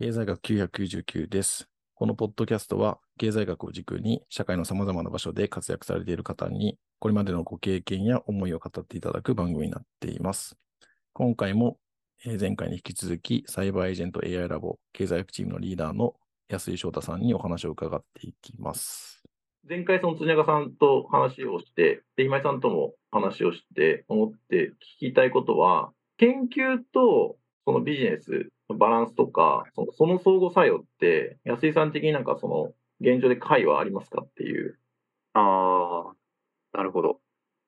経済学999です。このポッドキャストは、経済学を軸に社会の様々な場所で活躍されている方に、これまでのご経験や思いを語っていただく番組になっています。今回も、前回に引き続き、サイバーエージェント AI ラボ経済学チームのリーダーの安井翔太さんにお話を伺っていきます。前回、その辻中さんと話をして、で今井さんとも話をして、思って聞きたいことは、研究とそのビジネスのバランスとか、そのその相互作用って、安井さん的になんかその現状で解はありますかっていう？ああ、なるほど。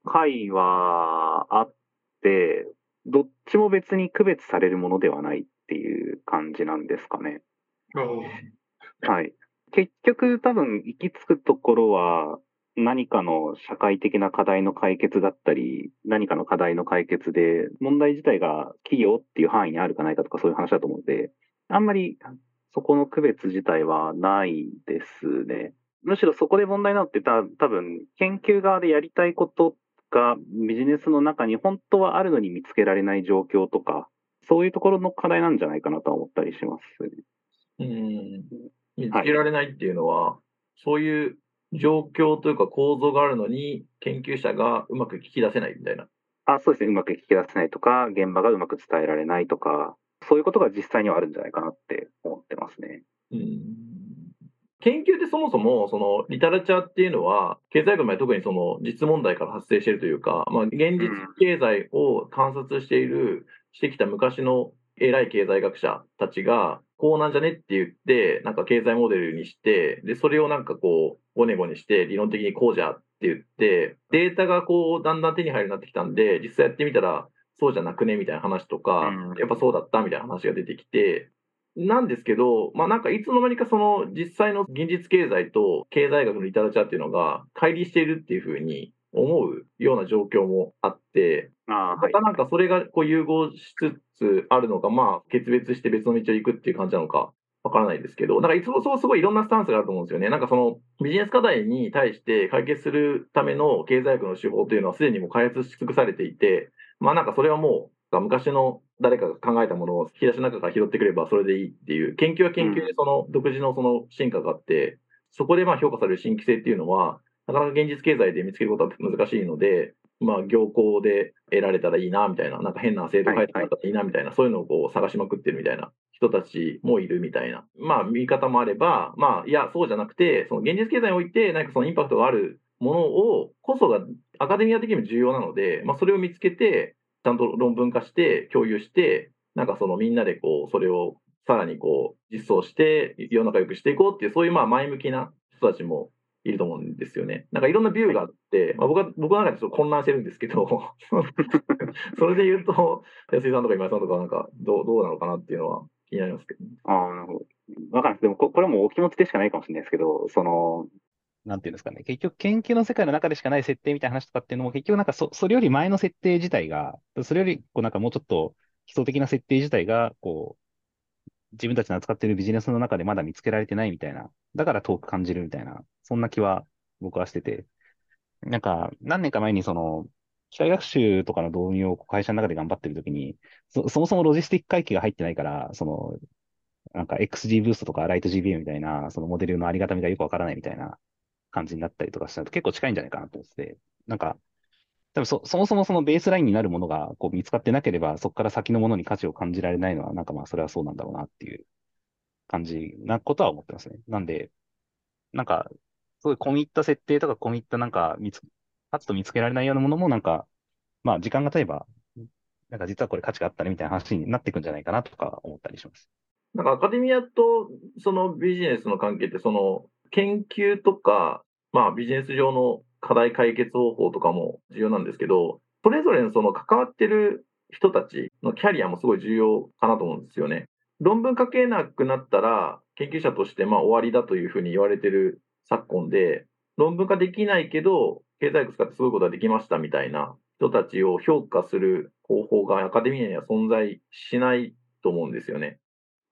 解はあって、どっちも別に区別されるものではないっていう感じなんですかね。はい。結局多分行き着くところは何かの社会的な課題の解決だったり、何かの課題の解決で問題自体が企業っていう範囲にあるかないかとかそういう話だと思うので、あんまりそこの区別自体はないですね。むしろそこで問題なのってた多分研究側でやりたいことがビジネスの中に本当はあるのに見つけられない状況とか、そういうところの課題なんじゃないかなとは思ったりしますね。うん。見つけられないっていうのは、そういう状況というか構造があるのに、研究者がうまく聞き出せないみたいな。あ、そうですね。うまく聞き出せないとか、現場がうまく伝えられないとか、そういうことが実際にはあるんじゃないかなって思ってますね。うん研究ってそもそも、その、リタラチャーっていうのは、経済学まで特にその、実問題から発生しているというか、まあ、現実経済を観察している、してきた昔の偉い経済学者たちが、こうなんじゃねって言って、なんか経済モデルにして、で、それをなんかこう、ごねごねして、理論的にこうじゃって言って、データがこう、だんだん手に入るようになってきたんで、実際やってみたら、そうじゃなくねみたいな話とか、うんやっぱそうだったみたいな話が出てきて、なんですけど、まあなんかいつの間にかその実際の現実経済と経済学のリタラチャーっていうのが乖離しているっていうふうに思うような状況もあって、ああ、はい。またなんかそれがこう融合しつつあるのか、まあ決別して別の道を行くっていう感じなのかわからないですけど、なんかいつもそうすごいいろんなスタンスがあると思うんですよね。なんかそのビジネス課題に対して解決するための経済学の手法というのはすでにもう開発し尽くされていて、まあなんかそれはもう昔の誰かが考えたものを引き出しの中から拾ってくればそれでいいっていう、研究は研究でその独自のその進化があって、そこでまあ評価される新規性っていうのは、なかなか現実経済で見つけることは難しいので、まあ業界で得られたらいいなみたいな、なんか変な制度変えたらいいなみたいな、そういうのをこう探しまくってるみたいな人たちもいるみたいな、まあ見方もあれば、まあいや、そうじゃなくて、その現実経済において、なんかそのインパクトがあるものをこそがアカデミア的にも重要なので、まあそれを見つけて、ちゃんと論文化して、共有して、なんかそのみんなでこう、それをさらにこう、実装して、世の中良くしていこうっていう、そういうまあ前向きな人たちもいると思うんですよね。なんかいろんなビューがあって、まあ、僕は、僕の中でちょっと混乱してるんですけど、それで言うと、安井さんとか今井さんとかなんかどう、どうなのかなっていうのは気になりますけど、ね。ああ、なるほど。わかんないです。でもこ、これはもうお気持ちでしかないかもしれないですけど、その、なんていうんですかね。結局、研究の世界の中でしかない設定みたいな話とかっていうのも、結局なんかそ、それより前の設定自体が、それより、こうなんかもうちょっと基礎的な設定自体が、こう、自分たちの扱っているビジネスの中でまだ見つけられてないみたいな、だから遠く感じるみたいな、そんな気は僕はしてて、なんか、何年か前にその、機械学習とかの導入を会社の中で頑張ってるときに、そ、そもそもロジスティック回帰が入ってないから、その、なんか XG ブーストとかライト GBA みたいな、そのモデルのありがたみがよくわからないみたいな感じになったりとかしたと結構近いんじゃないかなと思ってて、なんか、多分そ、そもそもそのベースラインになるものがこう見つかってなければ、そこから先のものに価値を感じられないのは、なんかまあそれはそうなんだろうなっていう感じなことは思ってますね。なんで、なんか、すごいう込み入った設定とか込み入ったなんか見つ、パッと見つけられないようなものもなんか、まあ時間が経てば、なんか実はこれ価値があったねみたいな話になっていくんじゃないかなとか思ったりします。なんかアカデミアとそのビジネスの関係って、その研究とか、まあビジネス上の課題解決方法とかも重要なんですけど、それぞれのその関わってる人たちのキャリアもすごい重要かなと思うんですよね。論文書けなくなったら、研究者としてまあ終わりだというふうに言われてる昨今で、論文化できないけど、経済学使ってすごいことができましたみたいな人たちを評価する方法がアカデミアには存在しないと思うんですよね。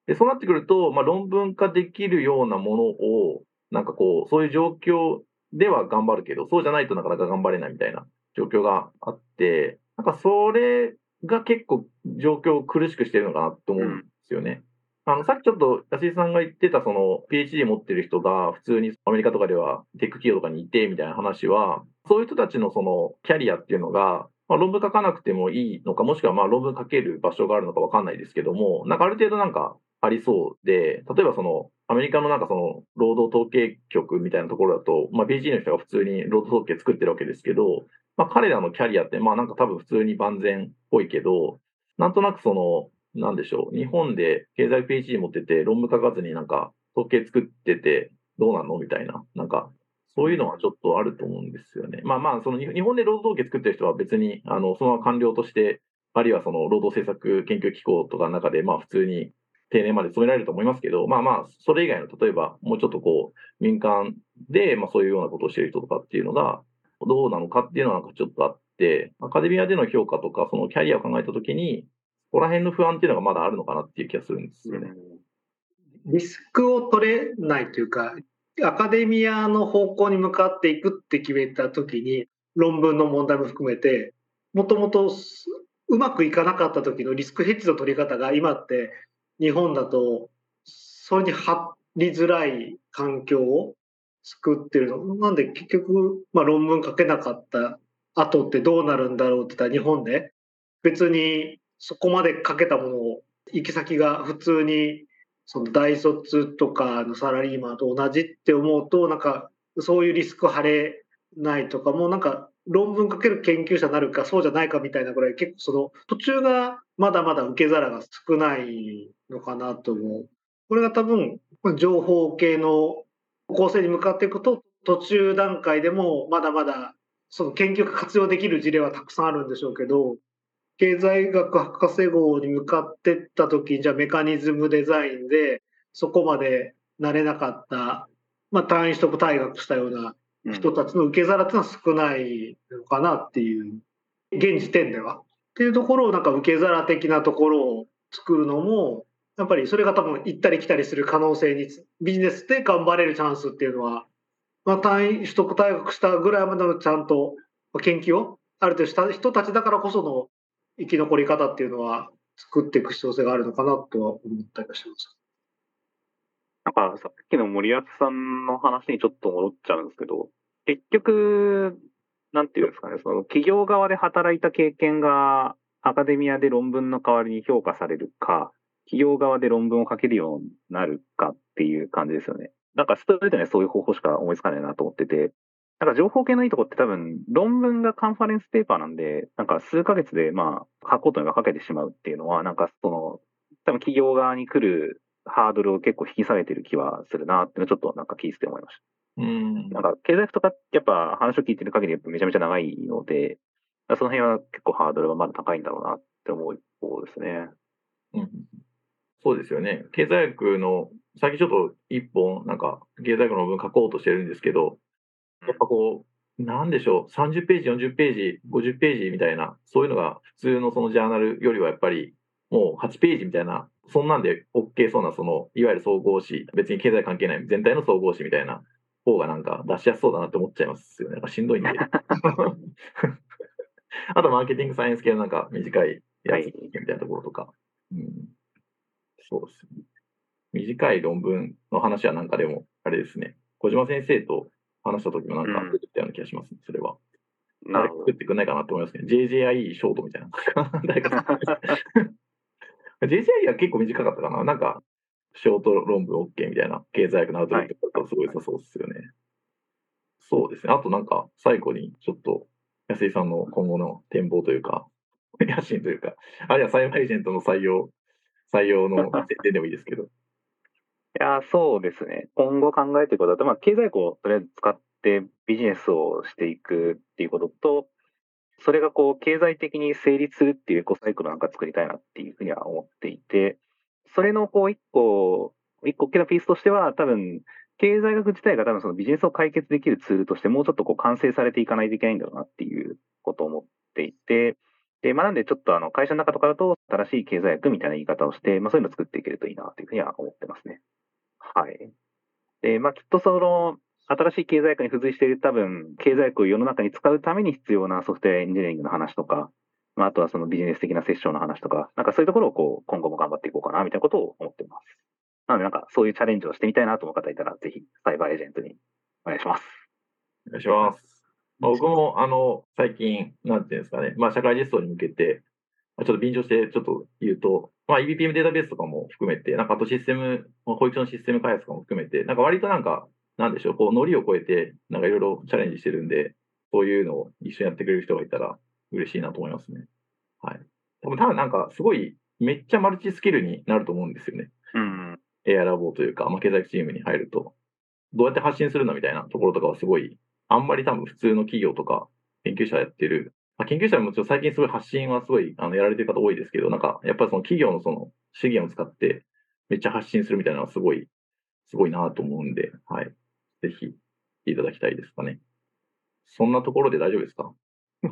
で、そうなってくると、まあ、論文化できるようなものを、なんかこう、そういう状況では頑張るけど、そうじゃないとなかなか頑張れないみたいな状況があって、なんかそれが結構状況を苦しくしてるのかなと思うんですよね。あの、さっきちょっと安井さんが言ってた、その、PhD 持ってる人が普通にアメリカとかではテック企業とかにいて、みたいな話は、そういう人たちのその、キャリアっていうのが、まあ、論文書かなくてもいいのか、もしくはまあ論文書ける場所があるのかわかんないですけども、なんかある程度なんかありそうで、例えばその、アメリカのなんかその、労働統計局みたいなところだと、まあ PhD の人が普通に労働統計作ってるわけですけど、まあ彼らのキャリアってまあなんか多分普通に万全っぽいけど、なんとなくその、なんでしょう、日本で経済 PhD 持ってて論文書かずになんか統計作っててどうなの？みたいな、なんかそういうのはちょっとあると思うんですよね。まあまあ、その日本で労働統計作ってる人は別に、あの、そのまま官僚として、あるいはその労働政策研究機構とかの中で、まあ普通に定年まで勤められると思いますけど、まあまあ、それ以外の、例えばもうちょっとこう、民間で、まあそういうようなことをしている人とかっていうのが、どうなのかっていうのはなんかちょっとあって、アカデミアでの評価とか、そのキャリアを考えたときに、ここら辺の不安っていうのがまだあるのかなっていう気がするんですよね。リスクを取れないというか、アカデミアの方向に向かっていくって決めた時に、論文の問題も含めて、もともとうまくいかなかった時のリスクヘッジの取り方が今って日本だとそれに張りづらい環境を作ってるの。なんで結局、まあ、論文書けなかった後ってどうなるんだろうって言ったら日本で別にそこまで書けたものを行き先が普通にその大卒とかのサラリーマンと同じって思うと、なんかそういうリスク張れないとか、もなんか論文書ける研究者になるかそうじゃないかみたいなぐらい結構その途中がまだまだ受け皿が少ないのかなと思う。これが多分情報系の構成に向かっていくと途中段階でもまだまだその研究が活用できる事例はたくさんあるんでしょうけど、経済学博士号に向かってった時じゃあメカニズムデザインでそこまでなれなかった、まあ、単位取得退学したような人たちの受け皿っていうのは少ないのかなっていう現時点では。っていうところをなんか受け皿的なところを作るのもやっぱりそれが多分行ったり来たりする可能性にビジネスで頑張れるチャンスっていうのは、まあ、単位取得退学したぐらいまでのちゃんと研究をある程度した人たちだからこその生き残り方っていうのは作っていく必要性があるのかなとは思ったりはします。なんかさっきの森保さんの話にちょっと戻っちゃうんですけど、結局、なんていうんですかね、その企業側で働いた経験がアカデミアで論文の代わりに評価されるか、企業側で論文を書けるようになるかっていう感じですよね。なんかストレートにはそういう方法しか思いつかないなと思ってて、なんか情報系のいいとこって多分、論文がカンファレンスペーパーなんで、なんか数ヶ月でまあ、書くことには書けてしまうっていうのは、なんかその、多分企業側に来るハードルを結構引き下げてる気はするなっていうのちょっとなんか聞いてて思いました。うん。なんか経済とかやっぱ話を聞いてる限りやっぱめちゃめちゃ長いので、その辺は結構ハードルはまだ高いんだろうなって思う一方ですね。うん。そうですよね。経済学の、最近ちょっと一本、なんか、経済学の文書こうとしてるんですけど、やっぱこう、なんでしょう、30ページ、40ページ、50ページみたいな、そういうのが普通のそのジャーナルよりはやっぱり、もう8ページみたいな、そんなんで OK そうな、その、いわゆる総合誌、別に経済関係ない全体の総合誌みたいな方がなんか出しやすそうだなって思っちゃいますよね。なんかしんどいんで。あと、マーケティングサイエンス系のなんか短いやつみたいなところとか。うん、そうですね。短い論文の話はなんかでも、あれですね。小島先生と話した時もなんか出てたような気がしますね、それは。あれ作ってくんないかなと思いますね。JJIE ショートみたいな。誰か JJIE は結構短かったかな。なんか、ショート論文 OK みたいな経済学のアウトレットがすごい良さそうですよね。そうですね。あとなんか、最後にちょっと、安井さんの今後の展望というか、野心というか、あるいはサイバーエージェントの採用、採用の設定でもいいですけど。いや、そうですね。今後考えていくことだと、まあ、経済庫をとりあえず使ってビジネスをしていくっていうことと、それがこう、経済的に成立するっていうエコサイクルなんか作りたいなっていうふうには思っていて、それのこう、一個、一個大きなピースとしては、多分、経済学自体が多分そのビジネスを解決できるツールとしてもうちょっとこう完成されていかないといけないんだろうなっていうことを思っていて、で、まあ、なんでちょっとあの会社の中とかだと正しい経済学みたいな言い方をして、まあそういうのを作っていけるといいなというふうには思ってますね。はい。で、まあ、きっとその、新しい経済学に付随している多分、経済学を世の中に使うために必要なソフトウェアエンジニアリングの話とか、まあ、あとはそのビジネス的なセッションの話とか、なんかそういうところをこう、今後も頑張っていこうかな、みたいなことを思ってます。なので、なんかそういうチャレンジをしてみたいなと思う方いたら、ぜひサイバーエージェントにお願いします。お願いします。まあ僕も、あの、最近、なんていうんですかね、まあ、社会実装に向けて、ちょっと便乗してちょっと言うと、まあ、EBPM データベースとかも含めて、なんかあとシステム、まあ保育所のシステム開発とかも含めて、なんか割となんか、なんでしょう、こう、ノリを超えて、なんかいろいろチャレンジしてるんで、そういうのを一緒にやってくれる人がいたら嬉しいなと思いますね。はい。多分、ただなんか、すごい、めっちゃマルチスキルになると思うんですよね。うん。AI ラボというか、まあ、経済チームに入ると、どうやって発信するのみたいなところとかはすごい、あんまり多分普通の企業とか研究者やってる、まあ、研究者ももちろん最近すごい発信はすごいあのやられてる方多いですけど、なんかやっぱりその企業のその資源を使ってめっちゃ発信するみたいなのはすごい、すごいなと思うんで、はい。ぜひ、いただきたいですかね。そんなところで大丈夫ですか？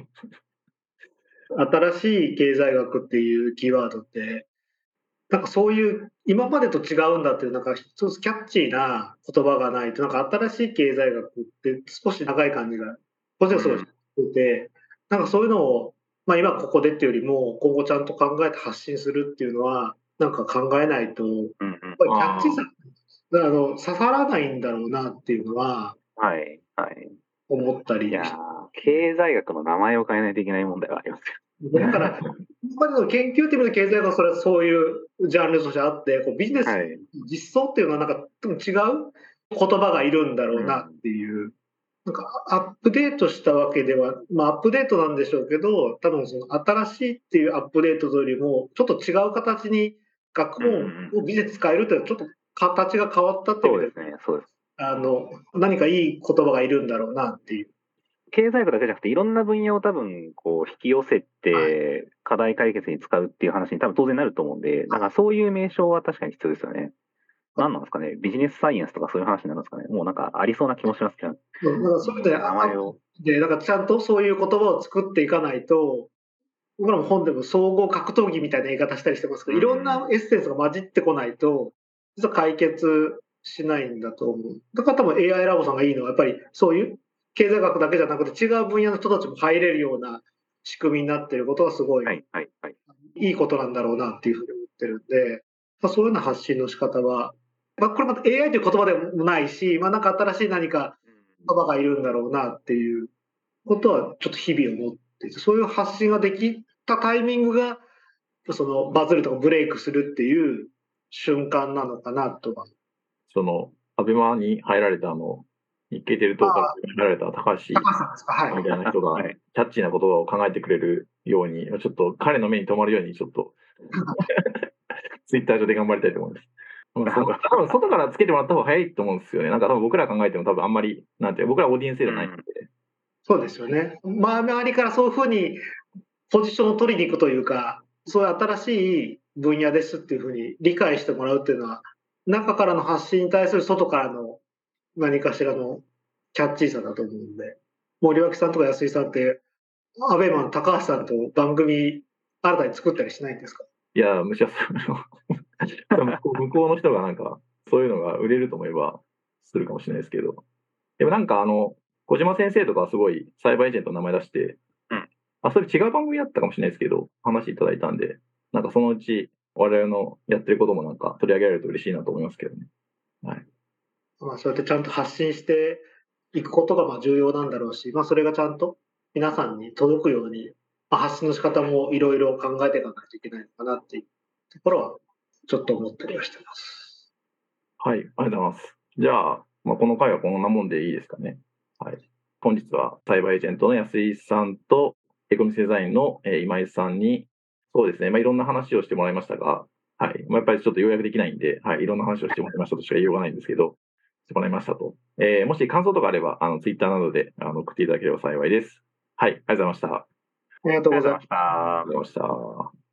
新しい経済学っていうキーワードって、なんかそういう、今までと違うんだっていう、なんか一つキャッチーな言葉がないと、なんか新しい経済学って少し長い感じが、個人はすごいしてて、なんかそういうのを、まあ今ここでっていうよりも、今後ちゃんと考えて発信するっていうのは、なんか考えないと、やっうんうん。ぱりキャッチーさ、あの刺さらないんだろうなっていうのははい。はい。思ったりいやー経済学の名前を変えないといけない問題はありますよ。だから、今までの研究っていう意味で経済学はそれはそういうジャンルとしてあって、こうビジネス、はい。実装っていうのはなんか多分違う言葉がいるんだろうなっていう、なんかアップデートしたわけでは、まあアップデートなんでしょうけど、多分その新しいっていうアップデートよりも、ちょっと違う形に学問をビジネス使えるっていうのはちょっと形が変わったっていうでそうですね。そうです。あの、何かいい言葉がいるんだろうなっていう。経済学だけじゃなくて、いろんな分野を多分、こう、引き寄せはて、課題解決に使うっていう話に多分当然なると思うんで、なんかそういう名称は確かに必要ですよね。何なんですかね？ビジネスサイエンスとかそういう話になるんですかね？もうなんかありそうな気もしますけど、だからそういう意味で名前を。で、なんかちゃんとそういう言葉を作っていかないと、僕らも本でも総合格闘技みたいな言い方したりしてますけど、うんいろんなエッセンスが混じってこないと、実は解決しないんだと思う。だから多分 AI ラボさんがいいのは、やっぱりそういう経済学だけじゃなくて違う分野の人たちも入れるような仕組みになっていることはすごいはい、はい、はい。いいことなんだろうなっていうふうに思ってるんで、まあ、そういうような発信の仕方は、まあ、これまた AI という言葉でもないし、まあ、なんか新しい何か言葉がいるんだろうなっていうことはちょっと日々思っていて、そういう発信ができたタイミングが、そのバズるとかブレイクするっていう瞬間なのかなとは。その、アベマに入られたあの、日経テレ東から入られた高橋高橋さんですか？はい。みたいな人が、はいキャッチーな言葉を考えてくれるように、ちょっと彼の目に留まるように、ちょっと、ツイッター上で頑張りたいと思います。多分外からつけてもらった方が早いと思うんですよね。なんか多分僕ら考えても多分あんまり、なんて僕らオーディエンスじゃないんで。そうですよね。まあ、周りからそういうふうにポジションを取りに行くというか、そういう新しい分野ですっていうふうに理解してもらうっていうのは、中からの発信に対する外からの何かしらのキャッチーさだと思うんで、森脇さんとか安井さんって、アベマの高橋さんと番組新たに作ったりしないんですか？いや、むしろその向こう向こうの人がなんか、そういうのが売れると思えば、するかもしれないですけど。でもなんかあの、小島先生とかはすごいサイバーエージェントの名前出して、うん。あ、それ違う番組だったかもしれないですけど、話いただいたんで、なんかそのうち我々のやってることもなんか取り上げられると嬉しいなと思いますけどね。はい。まあ、そうやってちゃんと発信していくことがまあ重要なんだろうし、まあ、それがちゃんと皆さんに届くように、まあ、発信の仕方もいろいろ考えていかないといけないのかなっていうところは、ちょっと思ったりはしてます。はい、ありがとうございます。じゃあ、まあ、この回はこんなもんでいいですかね。はい。本日はサイバーエージェントの安井さんとエコミスデザインのえー今井さんに、そうですね、まあ、いろんな話をしてもらいましたが、はい。まあ、やっぱりちょっと要約できないんで、はい。いろんな話をしてもらいましたとしか言いようがないんですけど、してもらいましたと。えーもし感想とかあれば、あの、ツイッターなどであの送っていただければ幸いです。はい。ありがとうございました。ありがとうございますありがとうございました。